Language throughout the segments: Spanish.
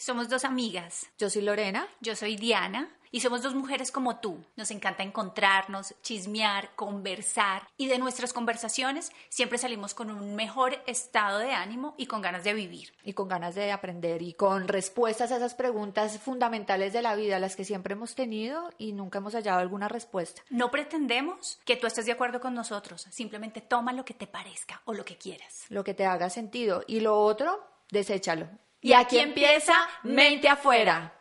Somos dos amigas. Yo soy Lorena. Yo soy Diana. Y somos dos mujeres como tú. Nos encanta encontrarnos, chismear, conversar. Y de nuestras conversaciones siempre salimos con un mejor estado de ánimo y con ganas de vivir. Y con ganas de aprender y con respuestas a esas preguntas fundamentales de la vida, las que siempre hemos tenido y nunca hemos hallado alguna respuesta. No pretendemos que tú estés de acuerdo con nosotros. Simplemente toma lo que te parezca o lo que quieras. Lo que te haga sentido. Y lo otro, deséchalo. Y aquí empieza Mente Afuera.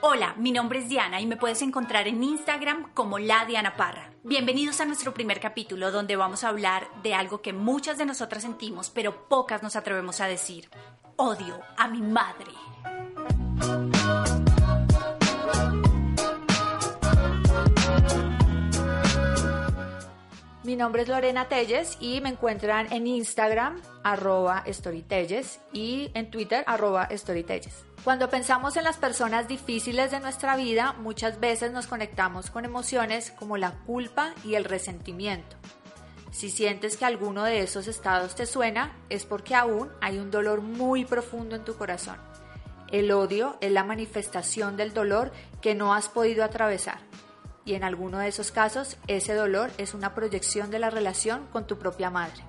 Hola, mi nombre es Diana y me puedes encontrar en Instagram como la Diana Parra. Bienvenidos a nuestro primer capítulo donde vamos a hablar de algo que muchas de nosotras sentimos pero pocas nos atrevemos a decir. Odio a mi madre. Mi nombre es Lorena Telles y me encuentran en Instagram arroba storytelles y en Twitter arroba storytelles. Cuando pensamos en las personas difíciles de nuestra vida, muchas veces nos conectamos con emociones como la culpa y el resentimiento. Si sientes que alguno de esos estados te suena, es porque aún hay un dolor muy profundo en tu corazón. El odio es la manifestación del dolor que no has podido atravesar y en alguno de esos casos ese dolor es una proyección de la relación con tu propia madre.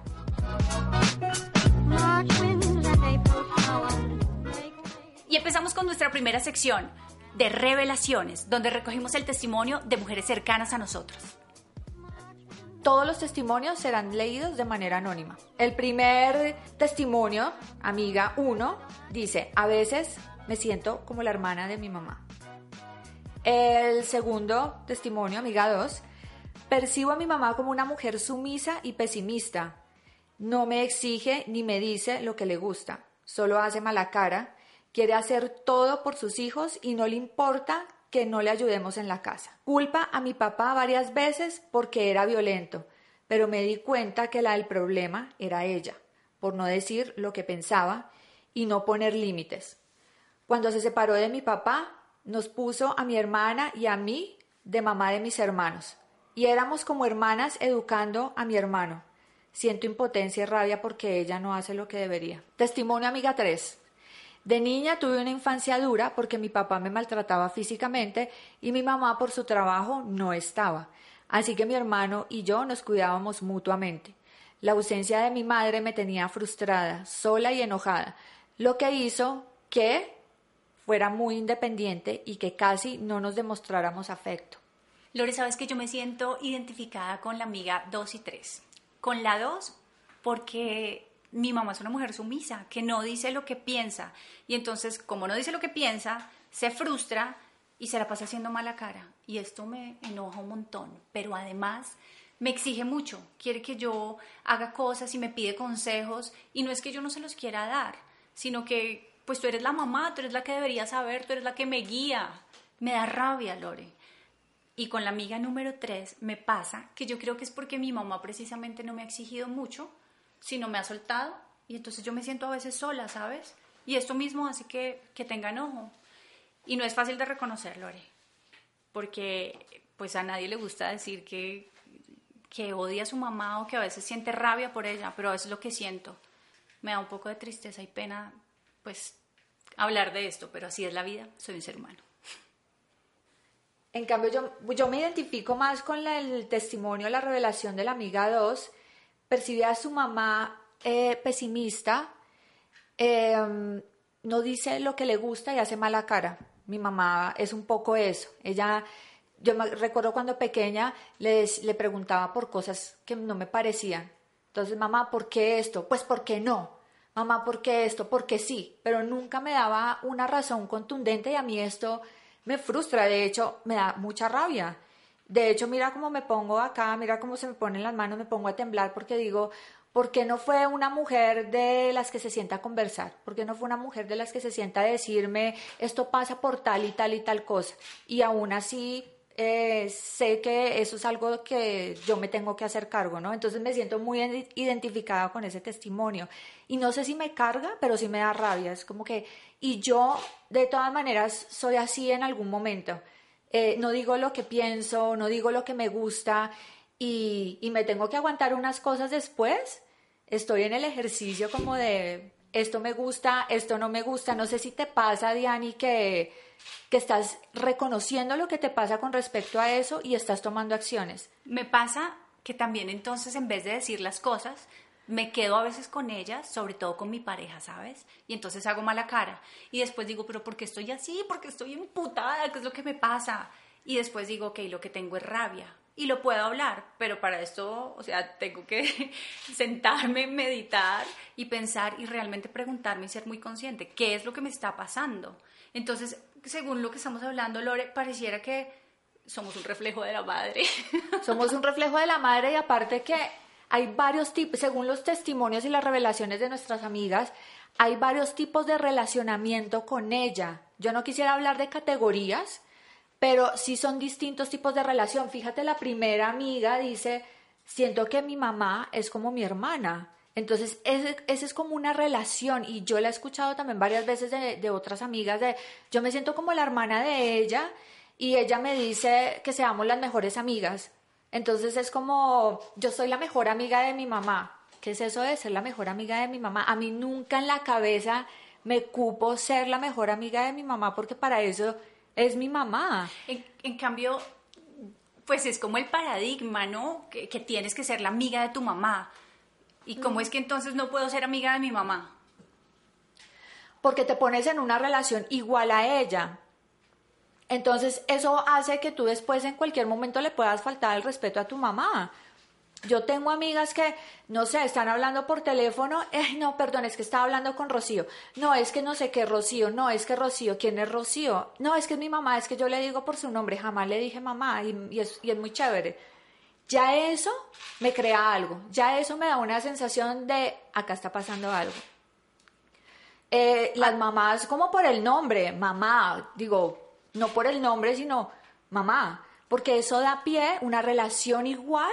Y empezamos con nuestra primera sección de revelaciones, donde recogimos el testimonio de mujeres cercanas a nosotros. Todos los testimonios serán leídos de manera anónima. El primer testimonio, amiga 1, dice, a veces me siento como la hermana de mi mamá. El segundo testimonio, amiga 2, percibo a mi mamá como una mujer sumisa y pesimista. No me exige ni me dice lo que le gusta, solo hace mala cara, quiere hacer todo por sus hijos y no le importa que no le ayudemos en la casa. Culpa a mi papá varias veces porque era violento, pero me di cuenta que la del problema era ella, por no decir lo que pensaba y no poner límites. Cuando se separó de mi papá, nos puso a mi hermana y a mí de mamá de mis hermanos. Y éramos como hermanas educando a mi hermano. Siento impotencia y rabia porque ella no hace lo que debería. Testimonio amiga 3. De niña tuve una infancia dura porque mi papá me maltrataba físicamente y mi mamá por su trabajo no estaba. Así que mi hermano y yo nos cuidábamos mutuamente. La ausencia de mi madre me tenía frustrada, sola y enojada, lo que hizo que fuera muy independiente y que casi no nos demostráramos afecto. Lore, sabes que yo me siento identificada con la amiga 2 y 3. Con la 2, porque mi mamá es una mujer sumisa, que no dice lo que piensa. Y entonces, como no dice lo que piensa, se frustra y se la pasa haciendo mala cara. Y esto me enoja un montón. Pero además me exige mucho. Quiere que yo haga cosas y me pide consejos. Y no es que yo no se los quiera dar, sino que pues tú eres la mamá, tú eres la que debería saber, tú eres la que me guía. Me da rabia, Lore. Y con la amiga número tres me pasa que yo creo que es porque mi mamá precisamente no me ha exigido mucho, sino me ha soltado y entonces yo me siento a veces sola, ¿sabes? Y esto mismo hace que, que tenga enojo. Y no es fácil de reconocer, Lore, porque pues a nadie le gusta decir que, que odia a su mamá o que a veces siente rabia por ella, pero es lo que siento. Me da un poco de tristeza y pena pues hablar de esto, pero así es la vida, soy un ser humano. En cambio, yo, yo me identifico más con el testimonio, la revelación de la amiga 2. Percibe a su mamá eh, pesimista, em, no dice lo que le gusta y hace mala cara. Mi mamá es un poco eso. Ella, yo me recuerdo cuando pequeña le preguntaba por cosas que no me parecían. Entonces, mamá, ¿por qué esto? Pues, ¿por qué no? Mamá, ¿por qué esto? Porque sí, pero nunca me daba una razón contundente y a mí esto me frustra, de hecho, me da mucha rabia. De hecho, mira cómo me pongo acá, mira cómo se me ponen las manos, me pongo a temblar porque digo, ¿por qué no fue una mujer de las que se sienta a conversar? ¿Por qué no fue una mujer de las que se sienta a decirme, esto pasa por tal y tal y tal cosa? Y aún así eh, sé que eso es algo que yo me tengo que hacer cargo, ¿no? Entonces me siento muy identificada con ese testimonio. Y no sé si me carga, pero sí me da rabia. Es como que, y yo de todas maneras soy así en algún momento. Eh, no digo lo que pienso, no digo lo que me gusta y, y me tengo que aguantar unas cosas después estoy en el ejercicio como de esto me gusta, esto no me gusta. No sé si te pasa, Diani, que, que estás reconociendo lo que te pasa con respecto a eso y estás tomando acciones. Me pasa que también entonces en vez de decir las cosas, me quedo a veces con ellas, sobre todo con mi pareja, ¿sabes? Y entonces hago mala cara. Y después digo, pero ¿por qué estoy así? ¿Por qué estoy emputada? ¿Qué es lo que me pasa? Y después digo, ok, lo que tengo es rabia. Y lo puedo hablar, pero para esto, o sea, tengo que sentarme, meditar y pensar y realmente preguntarme y ser muy consciente, ¿qué es lo que me está pasando? Entonces, según lo que estamos hablando, Lore, pareciera que somos un reflejo de la madre. Somos un reflejo de la madre y aparte que hay varios tipos, según los testimonios y las revelaciones de nuestras amigas, hay varios tipos de relacionamiento con ella. Yo no quisiera hablar de categorías, pero sí son distintos tipos de relación. Fíjate, la primera amiga dice, siento que mi mamá es como mi hermana. Entonces, esa es como una relación y yo la he escuchado también varias veces de, de otras amigas de, yo me siento como la hermana de ella y ella me dice que seamos las mejores amigas. Entonces es como, yo soy la mejor amiga de mi mamá. ¿Qué es eso de ser la mejor amiga de mi mamá? A mí nunca en la cabeza me cupo ser la mejor amiga de mi mamá porque para eso es mi mamá. En, cambio, pues es como el paradigma, ¿no? Que, tienes que ser la amiga de tu mamá. ¿Y cómo es que entonces no puedo ser amiga de mi mamá? Porque te pones en una relación igual a ella. Entonces, eso hace que tú después en cualquier momento le puedas faltar el respeto a tu mamá. Yo tengo amigas que, no sé, están hablando por teléfono, eh, no, perdón, es que estaba hablando con Rocío, no, es que no sé qué Rocío, no, es que Rocío, ¿quién es Rocío? No, es que es mi mamá, es que yo le digo por su nombre, jamás le dije mamá y, es, y es muy chévere. Ya eso me crea algo, ya eso me da una sensación de, acá está pasando algo. Eh, las mamás como por el nombre, mamá, digo, no por el nombre, sino mamá, porque eso da pie, una relación igual,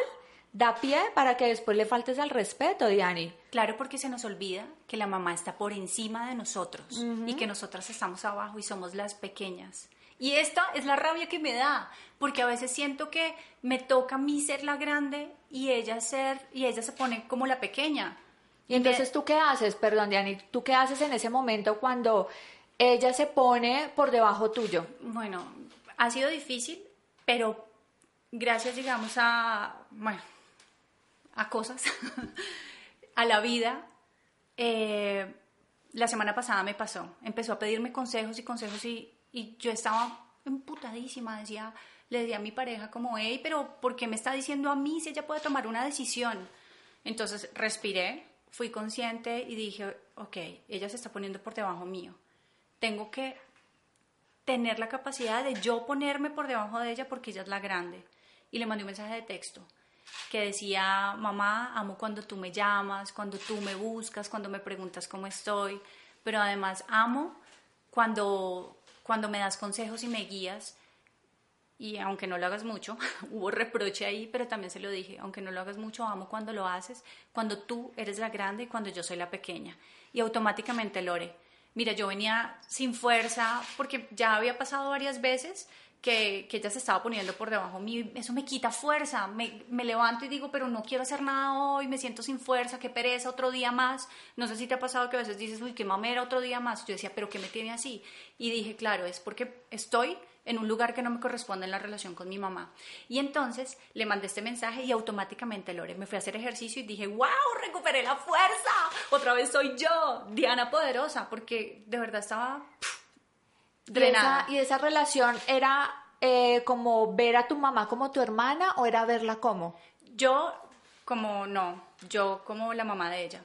da pie para que después le faltes al respeto, Diani. Claro, porque se nos olvida que la mamá está por encima de nosotros y que nosotras estamos abajo y somos las pequeñas. Y esta es la rabia que me da, porque a veces siento que me toca a mí ser la grande y ella ser y ella se pone como la pequeña. Y entonces tú qué haces, perdón, Diani, tú qué haces en ese momento cuando ella se pone por debajo tuyo. Bueno, ha sido difícil, pero gracias, digamos, a, bueno, a cosas, a la vida, eh, la semana pasada me pasó. Empezó a pedirme consejos y consejos y, yo estaba emputadísima, decía, le decía a mi pareja como, hey, pero ¿por qué me está diciendo a mí si ella puede tomar una decisión? Entonces respiré, fui consciente y dije, ok, ella se está poniendo por debajo mío tengo que tener la capacidad de yo ponerme por debajo de ella porque ella es la grande. Y le mandé un mensaje de texto que decía, mamá, amo cuando tú me llamas, cuando tú me buscas, cuando me preguntas cómo estoy, pero además amo cuando, cuando me das consejos y me guías. Y aunque no lo hagas mucho, hubo reproche ahí, pero también se lo dije, aunque no lo hagas mucho, amo cuando lo haces, cuando tú eres la grande y cuando yo soy la pequeña. Y automáticamente, Lore, mira, yo venía sin fuerza porque ya había pasado varias veces que, que ella se estaba poniendo por debajo mío eso me quita fuerza, me, me, levanto y digo, pero no quiero hacer nada hoy, me siento sin fuerza, qué pereza, otro día más. No sé si te ha pasado que a veces dices, uy, qué mamera, otro día más. Yo decía, pero ¿qué me tiene así? Y dije, claro, es porque estoy en un lugar que no me corresponde en la relación con mi mamá. Y entonces le mandé este mensaje y automáticamente, Lore, me fui a hacer ejercicio y dije, wow, recuperé la fuerza, otra vez soy yo, Diana poderosa, porque de verdad estaba drenada. ¿Y esa, relación era eh, como ver a tu mamá como tu hermana o era verla como? Yo como no, yo como la mamá de ella.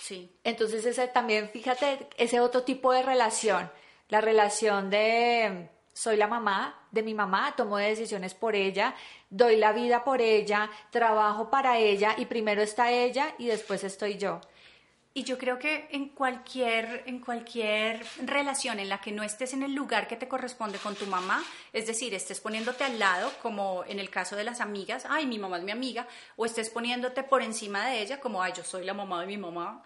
Sí. Entonces ese también, fíjate, ese otro tipo de relación, la relación de soy la mamá de mi mamá, tomo decisiones por ella, doy la vida por ella, trabajo para ella y primero está ella y después estoy yo. Y yo creo que en cualquier, en cualquier relación en la que no estés en el lugar que te corresponde con tu mamá, es decir, estés poniéndote al lado, como en el caso de las amigas, ay, mi mamá es mi amiga, o estés poniéndote por encima de ella, como, ay, yo soy la mamá de mi mamá,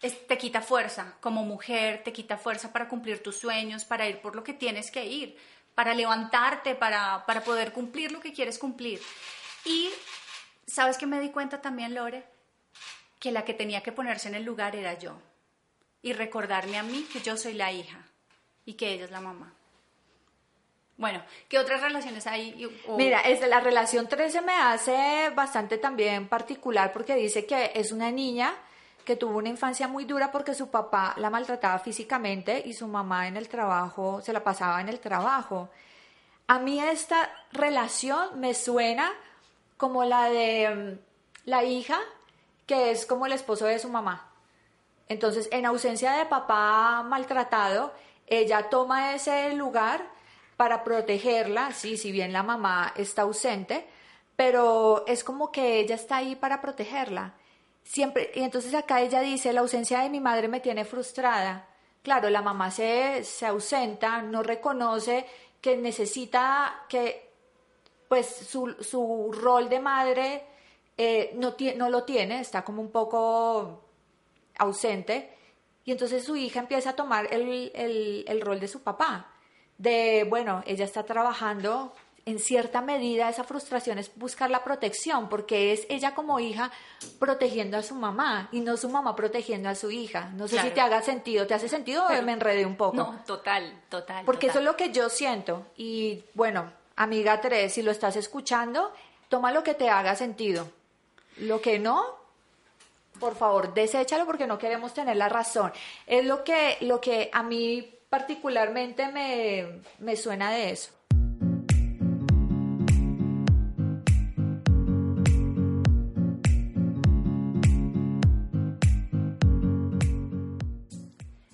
te quita fuerza como mujer, te quita fuerza para cumplir tus sueños, para ir por lo que tienes que ir, para levantarte, para, para poder cumplir lo que quieres cumplir. Y sabes que me di cuenta también, Lore, que la que tenía que ponerse en el lugar era yo y recordarme a mí que yo soy la hija y que ella es la mamá. Bueno, ¿qué otras relaciones hay? Mira, es la relación 13 me hace bastante también particular porque dice que es una niña que tuvo una infancia muy dura porque su papá la maltrataba físicamente y su mamá en el trabajo se la pasaba en el trabajo. A mí esta relación me suena como la de mm, la hija que es como el esposo de su mamá. Entonces, en ausencia de papá maltratado, ella toma ese lugar para protegerla, sí, si bien la mamá está ausente, pero es como que ella está ahí para protegerla. Siempre, y entonces acá ella dice, la ausencia de mi madre me tiene frustrada. Claro, la mamá se, se ausenta, no reconoce que necesita que pues su, su rol de madre eh, no, no lo tiene, está como un poco ausente, y entonces su hija empieza a tomar el, el, el rol de su papá, de, bueno, ella está trabajando en cierta medida esa frustración es buscar la protección, porque es ella como hija protegiendo a su mamá y no su mamá protegiendo a su hija. No sé si te haga sentido, ¿te hace sentido o me enredé un poco? No, total, total. Porque eso es lo que yo siento. Y bueno, amiga Teresa, si lo estás escuchando, toma lo que te haga sentido. Lo que no, por favor, deséchalo porque no queremos tener la razón. Es lo que, lo que a mí particularmente me, me suena de eso.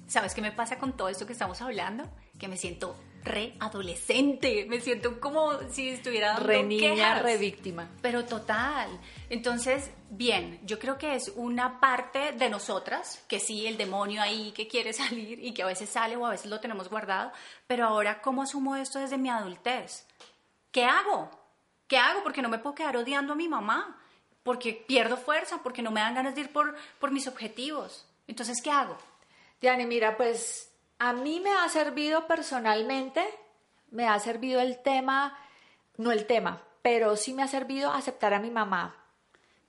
¿Sabes qué me pasa con todo esto que estamos hablando? Que me siento re adolescente, me siento como si estuviera dando re niña, re víctima. Pero total. Entonces, bien, yo creo que es una parte de nosotras, que sí, el demonio ahí que quiere salir y que a veces sale o a veces lo tenemos guardado, pero ahora, ¿cómo asumo esto desde mi adultez? ¿Qué hago? ¿Qué hago? Porque no me puedo quedar odiando a mi mamá, porque pierdo fuerza, porque no me dan ganas de ir por, por mis objetivos. Entonces, ¿qué hago? Diane, mira, pues a mí me ha servido personalmente, me ha servido el tema, no el tema, pero sí me ha servido aceptar a mi mamá.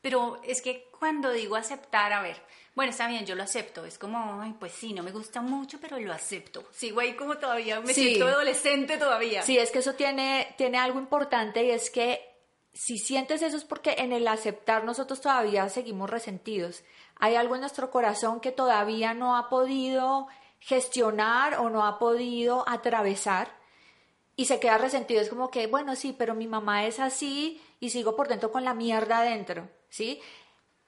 Pero es que cuando digo aceptar, a ver, bueno, está bien, yo lo acepto. Es como, ay, pues sí, no me gusta mucho, pero lo acepto. Sigo ahí como todavía, me siento adolescente todavía. Sí, es que eso tiene, tiene algo importante y es que si sientes eso es porque en el aceptar nosotros todavía seguimos resentidos hay algo en nuestro corazón que todavía no ha podido gestionar o no ha podido atravesar y se queda resentido. Es como que, bueno, sí, pero mi mamá es así y sigo por dentro con la mierda adentro, ¿sí?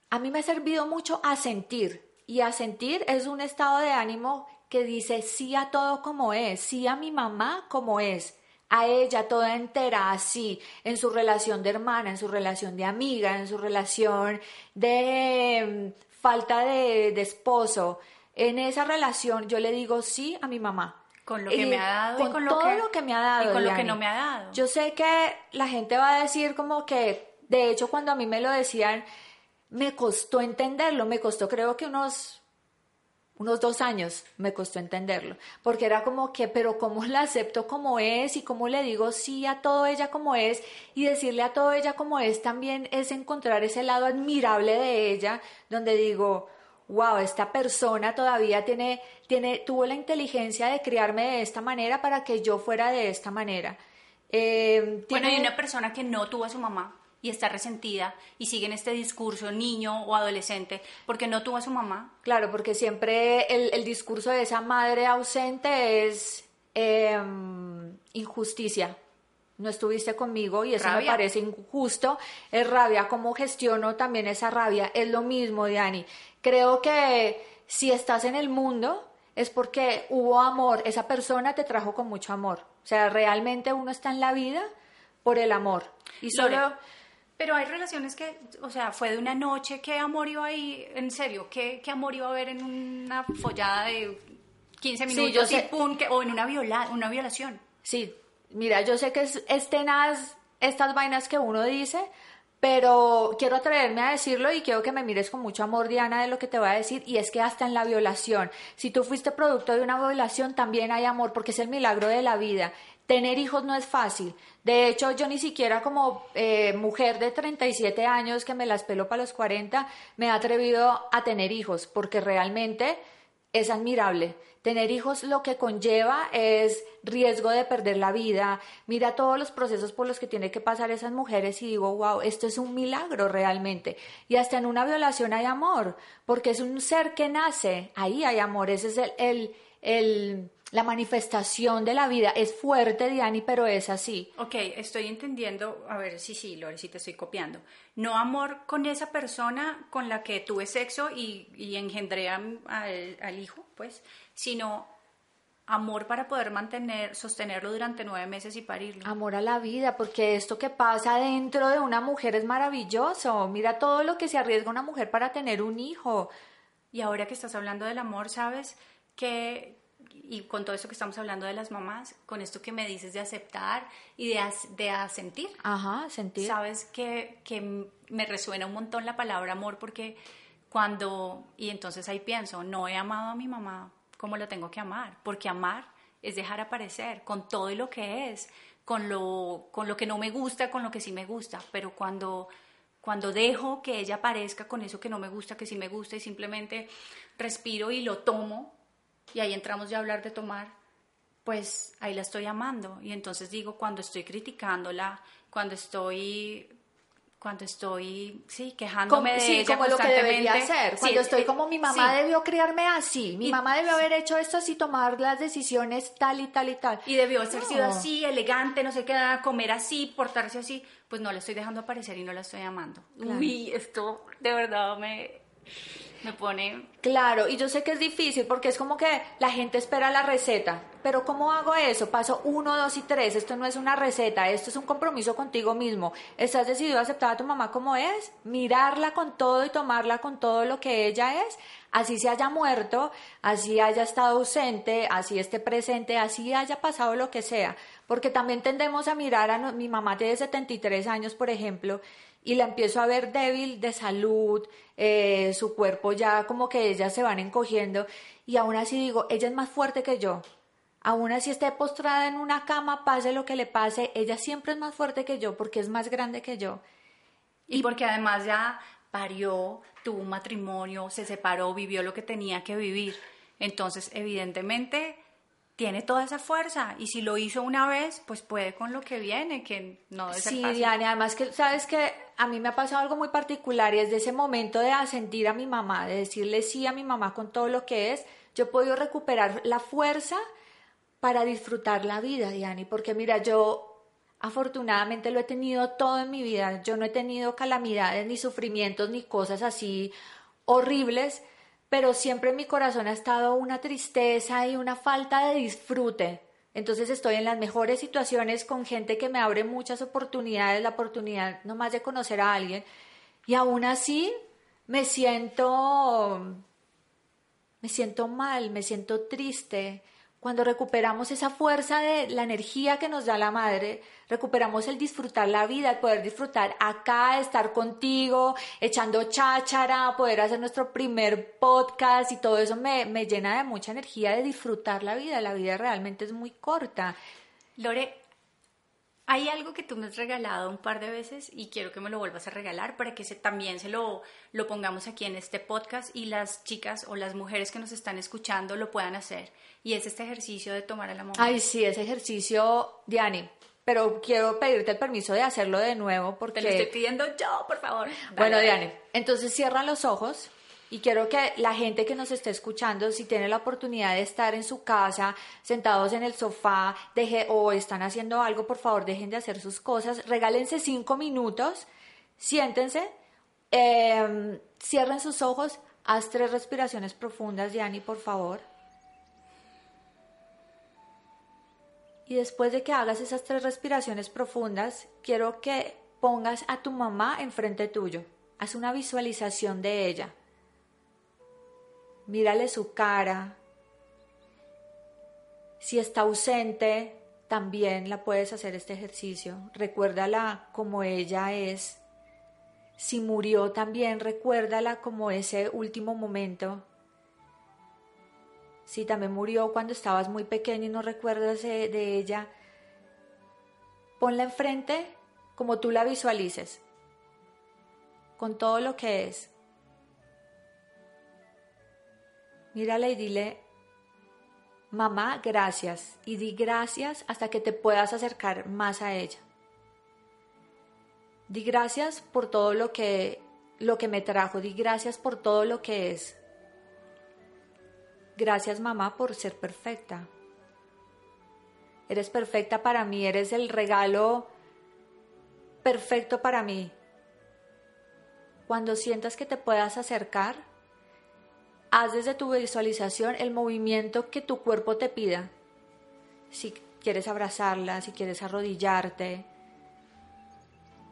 A mí me ha servido mucho a sentir y a sentir es un estado de ánimo que dice sí a todo como es, sí a mi mamá como es, a ella toda entera así, en su relación de hermana, en su relación de amiga, en su relación de falta de, esposo, en esa relación yo le digo sí a mi mamá. Con lo que me ha dado con, y con todo lo que, me ha dado. Y con lo que no me ha dado. Yo sé que la gente va a decir como que, de hecho, cuando a mí me lo decían, me costó entenderlo, me costó creo que unos unos dos años me costó entenderlo, porque era como que, pero ¿cómo la acepto como es y cómo le digo sí a todo ella como es y decirle a todo ella como es también es encontrar ese lado admirable de ella, donde digo, wow, esta persona todavía tiene, tiene, tuvo la inteligencia de criarme de esta manera para que yo fuera de esta manera. Eh, bueno, hay una persona que no tuvo a su mamá y está resentida y sigue en este discurso niño o adolescente porque no tuvo a su mamá. Claro, porque siempre el, discurso de esa madre ausente es em, injusticia. No estuviste conmigo y eso me parece injusto. Es rabia. ¿Cómo gestiono también esa rabia? Es lo mismo, Diani. Creo que si estás en el mundo es porque hubo amor. Esa persona te trajo con mucho amor. O sea, realmente uno está en la vida por el amor. Y solo... Pero hay relaciones que, o sea, fue de una noche, ¿qué amor iba ahí? En serio, ¿qué, qué amor iba a haber en una follada de 15 minutos sí, o en una, viola, una violación? Sí, mira, yo sé que es, es tenaz estas vainas que uno dice, pero quiero atreverme a decirlo y quiero que me mires con mucho amor, Diana, de lo que te voy a decir, y es que hasta en la violación, si tú fuiste producto de una violación, también hay amor, porque es el milagro de la vida tener hijos no es fácil. De hecho, yo ni siquiera como eh, mujer de 37 años que me las pelo para los 40, me he atrevido a tener hijos, porque realmente es admirable. Tener hijos lo que conlleva es riesgo de perder la vida. Mira todos los procesos por los que tienen que pasar esas mujeres y digo, wow, esto es un milagro realmente. Y hasta en una violación hay amor, porque es un ser que nace, ahí hay amor, ese es el, el, el la manifestación de la vida es fuerte, Diani, pero es así. Ok, estoy entendiendo, a ver, sí, sí, Lore, sí te estoy copiando. No amor con esa persona con la que tuve sexo y, y engendré al, al hijo, pues, sino amor para poder mantener, sostenerlo durante nueve meses y parirlo. Amor a la vida, porque esto que pasa dentro de una mujer es maravilloso. Mira todo lo que se arriesga una mujer para tener un hijo. Y ahora que estás hablando del amor, ¿sabes? Que, y con todo eso que estamos hablando de las mamás, con esto que me dices de aceptar y de, de asentir. Ajá, sentir. Sabes que, que me resuena un montón la palabra amor porque cuando, y entonces ahí pienso, no he amado a mi mamá como lo tengo que amar, porque amar es dejar aparecer con todo lo que es, con lo, con lo que no me gusta, con lo que sí me gusta, pero cuando cuando dejo que ella aparezca con eso que no me gusta, que sí me gusta y simplemente respiro y lo tomo y ahí entramos ya a hablar de tomar, pues ahí la estoy amando. Y entonces digo, cuando estoy criticándola, cuando estoy cuando estoy, sí, quejándome de sí, ella como lo que debería hacer. Cuando Sí, estoy eh, como mi mamá sí. debió criarme así, mi Y- mamá debió haber hecho esto así, tomar las decisiones tal y tal y tal. Y debió haber sido No. así, elegante, no sé qué, comer así, portarse así. Pues no la estoy dejando aparecer y no la estoy amando. Claro. Uy, esto de verdad me, me pone... Claro, y yo sé que es difícil porque es como que la gente espera la receta, pero ¿cómo hago eso? Paso uno, dos y tres, esto no es una receta, esto es un compromiso contigo mismo. ¿Estás decidido a aceptar a tu mamá como es? Mirarla con todo y tomarla con todo lo que ella es, así se haya muerto, así haya estado ausente, así esté presente, así haya pasado lo que sea. Porque también tendemos a mirar a no- mi mamá tiene 73 años, por ejemplo, y la empiezo a ver débil de salud, eh, su cuerpo ya como que ellas se van encogiendo y aún así digo, ella es más fuerte que yo. Aún así esté postrada en una cama, pase lo que le pase, ella siempre es más fuerte que yo porque es más grande que yo. Y porque además ya parió, tuvo un matrimonio, se separó, vivió lo que tenía que vivir. Entonces, evidentemente, tiene toda esa fuerza. Y si lo hizo una vez, pues puede con lo que viene, que no debe ser Sí, fácil. Diana, además que sabes que a mí me ha pasado algo muy particular y es de ese momento de asentir a mi mamá, de decirle sí a mi mamá con todo lo que es, yo he podido recuperar la fuerza para disfrutar la vida, Diani, porque mira, yo afortunadamente lo he tenido todo en mi vida, yo no he tenido calamidades, ni sufrimientos, ni cosas así horribles, pero siempre en mi corazón ha estado una tristeza y una falta de disfrute. Entonces estoy en las mejores situaciones con gente que me abre muchas oportunidades, la oportunidad nomás de conocer a alguien, y aún así me siento me siento mal, me siento triste. Cuando recuperamos esa fuerza de la energía que nos da la madre, recuperamos el disfrutar la vida, el poder disfrutar acá, estar contigo, echando cháchara, poder hacer nuestro primer podcast y todo eso me, me llena de mucha energía de disfrutar la vida. La vida realmente es muy corta. Lore, hay algo que tú me has regalado un par de veces y quiero que me lo vuelvas a regalar para que se, también se lo, lo pongamos aquí en este podcast y las chicas o las mujeres que nos están escuchando lo puedan hacer. Y es este ejercicio de tomar a la mamá. Ay, sí, ese ejercicio, Diani, pero quiero pedirte el permiso de hacerlo de nuevo porque... Te lo estoy pidiendo yo, por favor. Bueno, dale. Diane, entonces cierra los ojos y quiero que la gente que nos esté escuchando, si tiene la oportunidad de estar en su casa, sentados en el sofá, deje, o están haciendo algo, por favor, dejen de hacer sus cosas, regálense cinco minutos, siéntense, eh, cierren sus ojos, haz tres respiraciones profundas, Diani, por favor. Y después de que hagas esas tres respiraciones profundas, quiero que pongas a tu mamá enfrente tuyo. Haz una visualización de ella. Mírale su cara. Si está ausente, también la puedes hacer este ejercicio. Recuérdala como ella es. Si murió, también recuérdala como ese último momento. Si también murió cuando estabas muy pequeño y no recuerdas de, ella, ponla enfrente como tú la visualices, con todo lo que es. Mírala y dile, mamá, gracias. Y di gracias hasta que te puedas acercar más a ella. Di gracias por todo lo que, lo que me trajo. Di gracias por todo lo que es. Gracias mamá por ser perfecta. Eres perfecta para mí, eres el regalo perfecto para mí. Cuando sientas que te puedas acercar, haz desde tu visualización el movimiento que tu cuerpo te pida. Si quieres abrazarla, si quieres arrodillarte.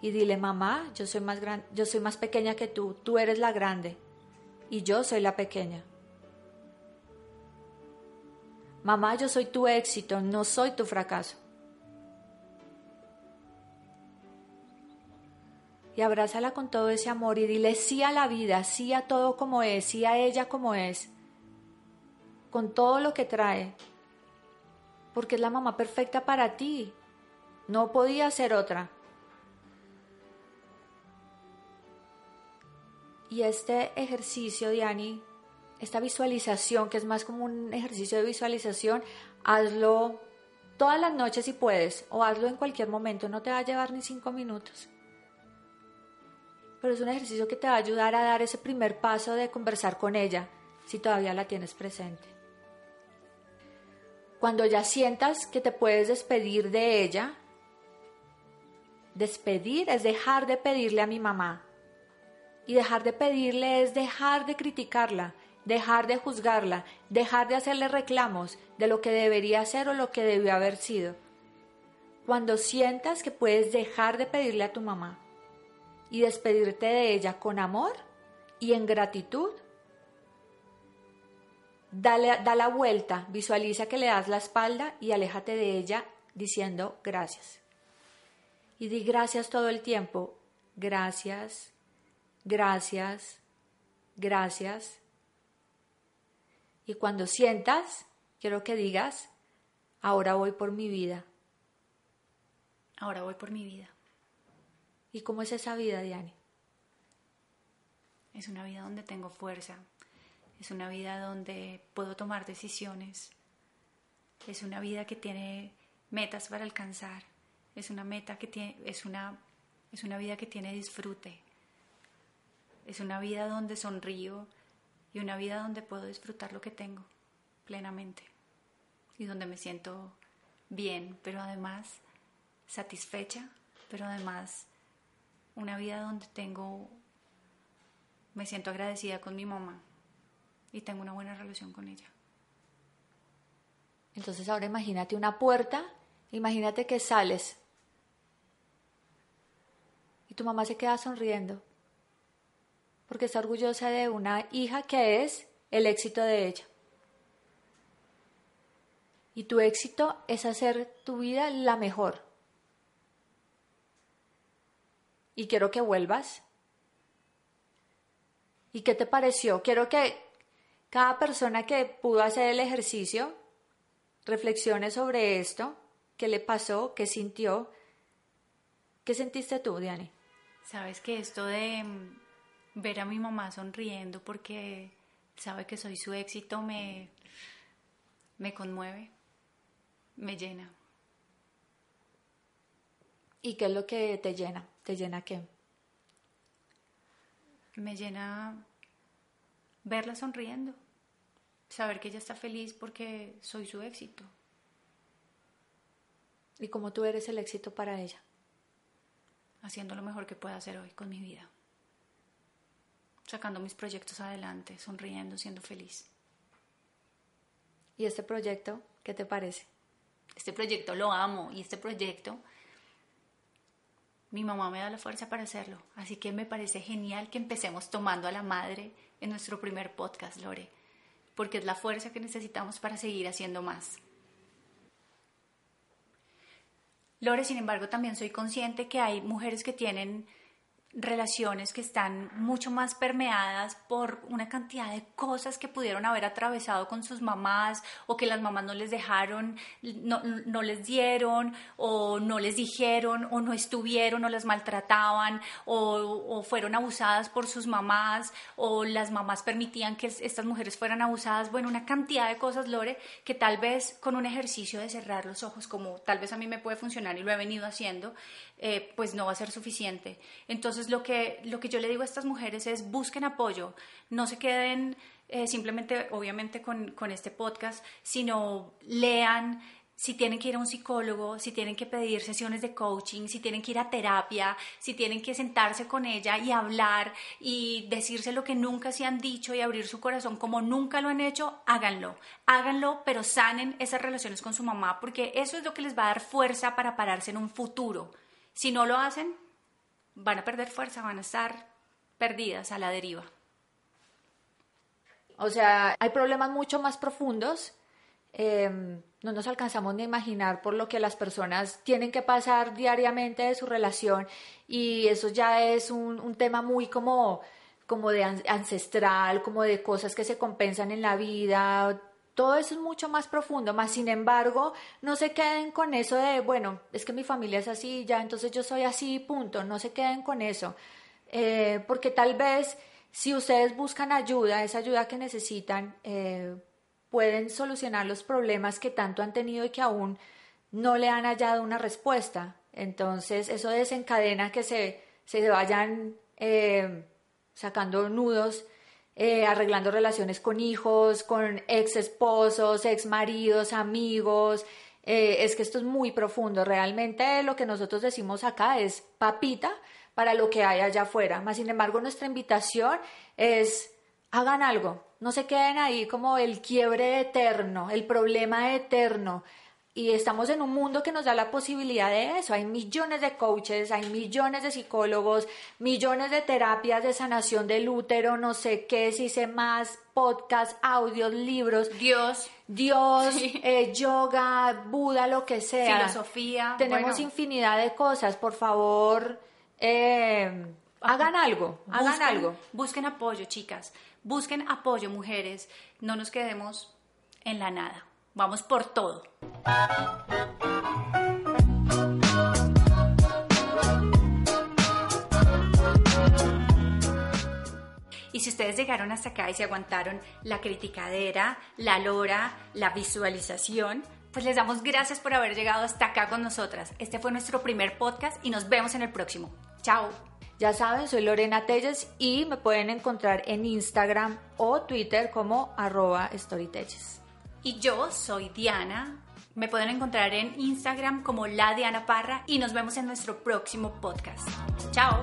Y dile, mamá, yo soy más gran, yo soy más pequeña que tú, tú eres la grande y yo soy la pequeña. Mamá, yo soy tu éxito, no soy tu fracaso. Y abrázala con todo ese amor y dile sí a la vida, sí a todo como es, sí a ella como es, con todo lo que trae, porque es la mamá perfecta para ti, no podía ser otra. Y este ejercicio, Diani, esta visualización, que es más como un ejercicio de visualización, hazlo todas las noches si puedes, o hazlo en cualquier momento, no te va a llevar ni cinco minutos. Pero es un ejercicio que te va a ayudar a dar ese primer paso de conversar con ella, si todavía la tienes presente. Cuando ya sientas que te puedes despedir de ella, despedir es dejar de pedirle a mi mamá. Y dejar de pedirle es dejar de criticarla, dejar de juzgarla, dejar de hacerle reclamos de lo que debería ser o lo que debió haber sido. Cuando sientas que puedes dejar de pedirle a tu mamá y despedirte de ella con amor y en gratitud, Dale, da la vuelta, visualiza que le das la espalda y aléjate de ella diciendo gracias. Y di gracias todo el tiempo. Gracias, gracias, gracias, y cuando sientas, quiero que digas, ahora voy por mi vida. Ahora voy por mi vida. ¿Y cómo es esa vida, Diane? Es una vida donde tengo fuerza. Es una vida donde puedo tomar decisiones. Es una vida que tiene metas para alcanzar. Es una meta que tiene, es una, es una vida que tiene disfrute. Es una vida donde sonrío, y una vida donde puedo disfrutar lo que tengo plenamente y donde me siento bien, pero además satisfecha, pero además una vida donde tengo, me siento agradecida con mi mamá y tengo una buena relación con ella. Entonces ahora imagínate una puerta, imagínate que sales y tu mamá se queda sonriendo porque está orgullosa de una hija que es el éxito de ella. Y tu éxito es hacer tu vida la mejor. Y quiero que vuelvas. ¿Y qué te pareció? Quiero que cada persona que pudo hacer el ejercicio reflexione sobre esto, qué le pasó, qué sintió. ¿Qué sentiste tú, Diane? Sabes que esto de ver a mi mamá sonriendo porque sabe que soy su éxito me, me conmueve, me llena. ¿Y qué es lo que te llena? ¿Te llena qué? Me llena verla sonriendo, saber que ella está feliz porque soy su éxito. ¿Y cómo tú eres el éxito para ella? Haciendo lo mejor que pueda hacer hoy con mi vida sacando mis proyectos adelante, sonriendo, siendo feliz. ¿Y este proyecto qué te parece? Este proyecto lo amo y este proyecto mi mamá me da la fuerza para hacerlo, así que me parece genial que empecemos tomando a la madre en nuestro primer podcast, Lore, porque es la fuerza que necesitamos para seguir haciendo más. Lore, sin embargo, también soy consciente que hay mujeres que tienen relaciones que están mucho más permeadas por una cantidad de cosas que pudieron haber atravesado con sus mamás o que las mamás no les dejaron, no, no, les dieron o no les dijeron o no estuvieron o las maltrataban o, o, fueron abusadas por sus mamás o las mamás permitían que estas mujeres fueran abusadas. Bueno, una cantidad de cosas, Lore, que tal vez con un ejercicio de cerrar los ojos, como tal vez a mí me puede funcionar y lo he venido haciendo, eh, pues no va a ser suficiente. Entonces lo que, lo que yo le digo a estas mujeres es busquen apoyo, no se queden eh, simplemente, obviamente, con, con este podcast, sino lean, si tienen que ir a un psicólogo, si tienen que pedir sesiones de coaching, si tienen que ir a terapia, si tienen que sentarse con ella y hablar y decirse lo que nunca se han dicho y abrir su corazón como nunca lo han hecho, háganlo. Háganlo, pero sanen esas relaciones con su mamá porque eso es lo que les va a dar fuerza para pararse en un futuro. Si no lo hacen, van a perder fuerza, van a estar perdidas a la deriva. O sea, hay problemas mucho más profundos. Em, no nos alcanzamos ni a imaginar por lo que las personas tienen que pasar diariamente de su relación y eso ya es un, un tema muy como, como de ancestral, como de cosas que se compensan en la vida, todo eso es mucho más profundo, más sin embargo, no se queden con eso de, bueno, es que mi familia es así, ya, entonces yo soy así, punto, no se queden con eso, eh, porque tal vez si ustedes buscan ayuda, esa ayuda que necesitan, eh, pueden solucionar los problemas que tanto han tenido y que aún no le han hallado una respuesta. Entonces, eso desencadena que se, se vayan eh, sacando nudos eh, arreglando relaciones con hijos, con ex esposos, ex maridos, amigos. Eh, es que esto es muy profundo. Realmente lo que nosotros decimos acá es papita para lo que hay allá afuera. Más sin embargo, nuestra invitación es hagan algo. No se queden ahí como el quiebre eterno, el problema eterno y estamos en un mundo que nos da la posibilidad de eso. Hay millones de coaches, hay millones de psicólogos, millones de terapias de sanación del útero, no sé qué, si sé más, podcasts, audios, libros. Dios. Dios, eh, yoga, Buda, lo que sea. Filosofía. Tenemos infinidad de cosas. Por favor, eh, hagan algo, hagan algo. Busquen apoyo, chicas. Busquen apoyo, mujeres. No nos quedemos en la nada. Vamos por todo. Y si ustedes llegaron hasta acá y se aguantaron la criticadera, la lora, la visualización, pues les damos gracias por haber llegado hasta acá con nosotras. Este fue nuestro primer podcast y nos vemos en el próximo. Chao. Ya saben, soy Lorena Telles y me pueden encontrar en Instagram o Twitter como arroba storytelles. Y yo soy Diana. Me pueden encontrar en Instagram como la Diana Parra y nos vemos en nuestro próximo podcast. Chao.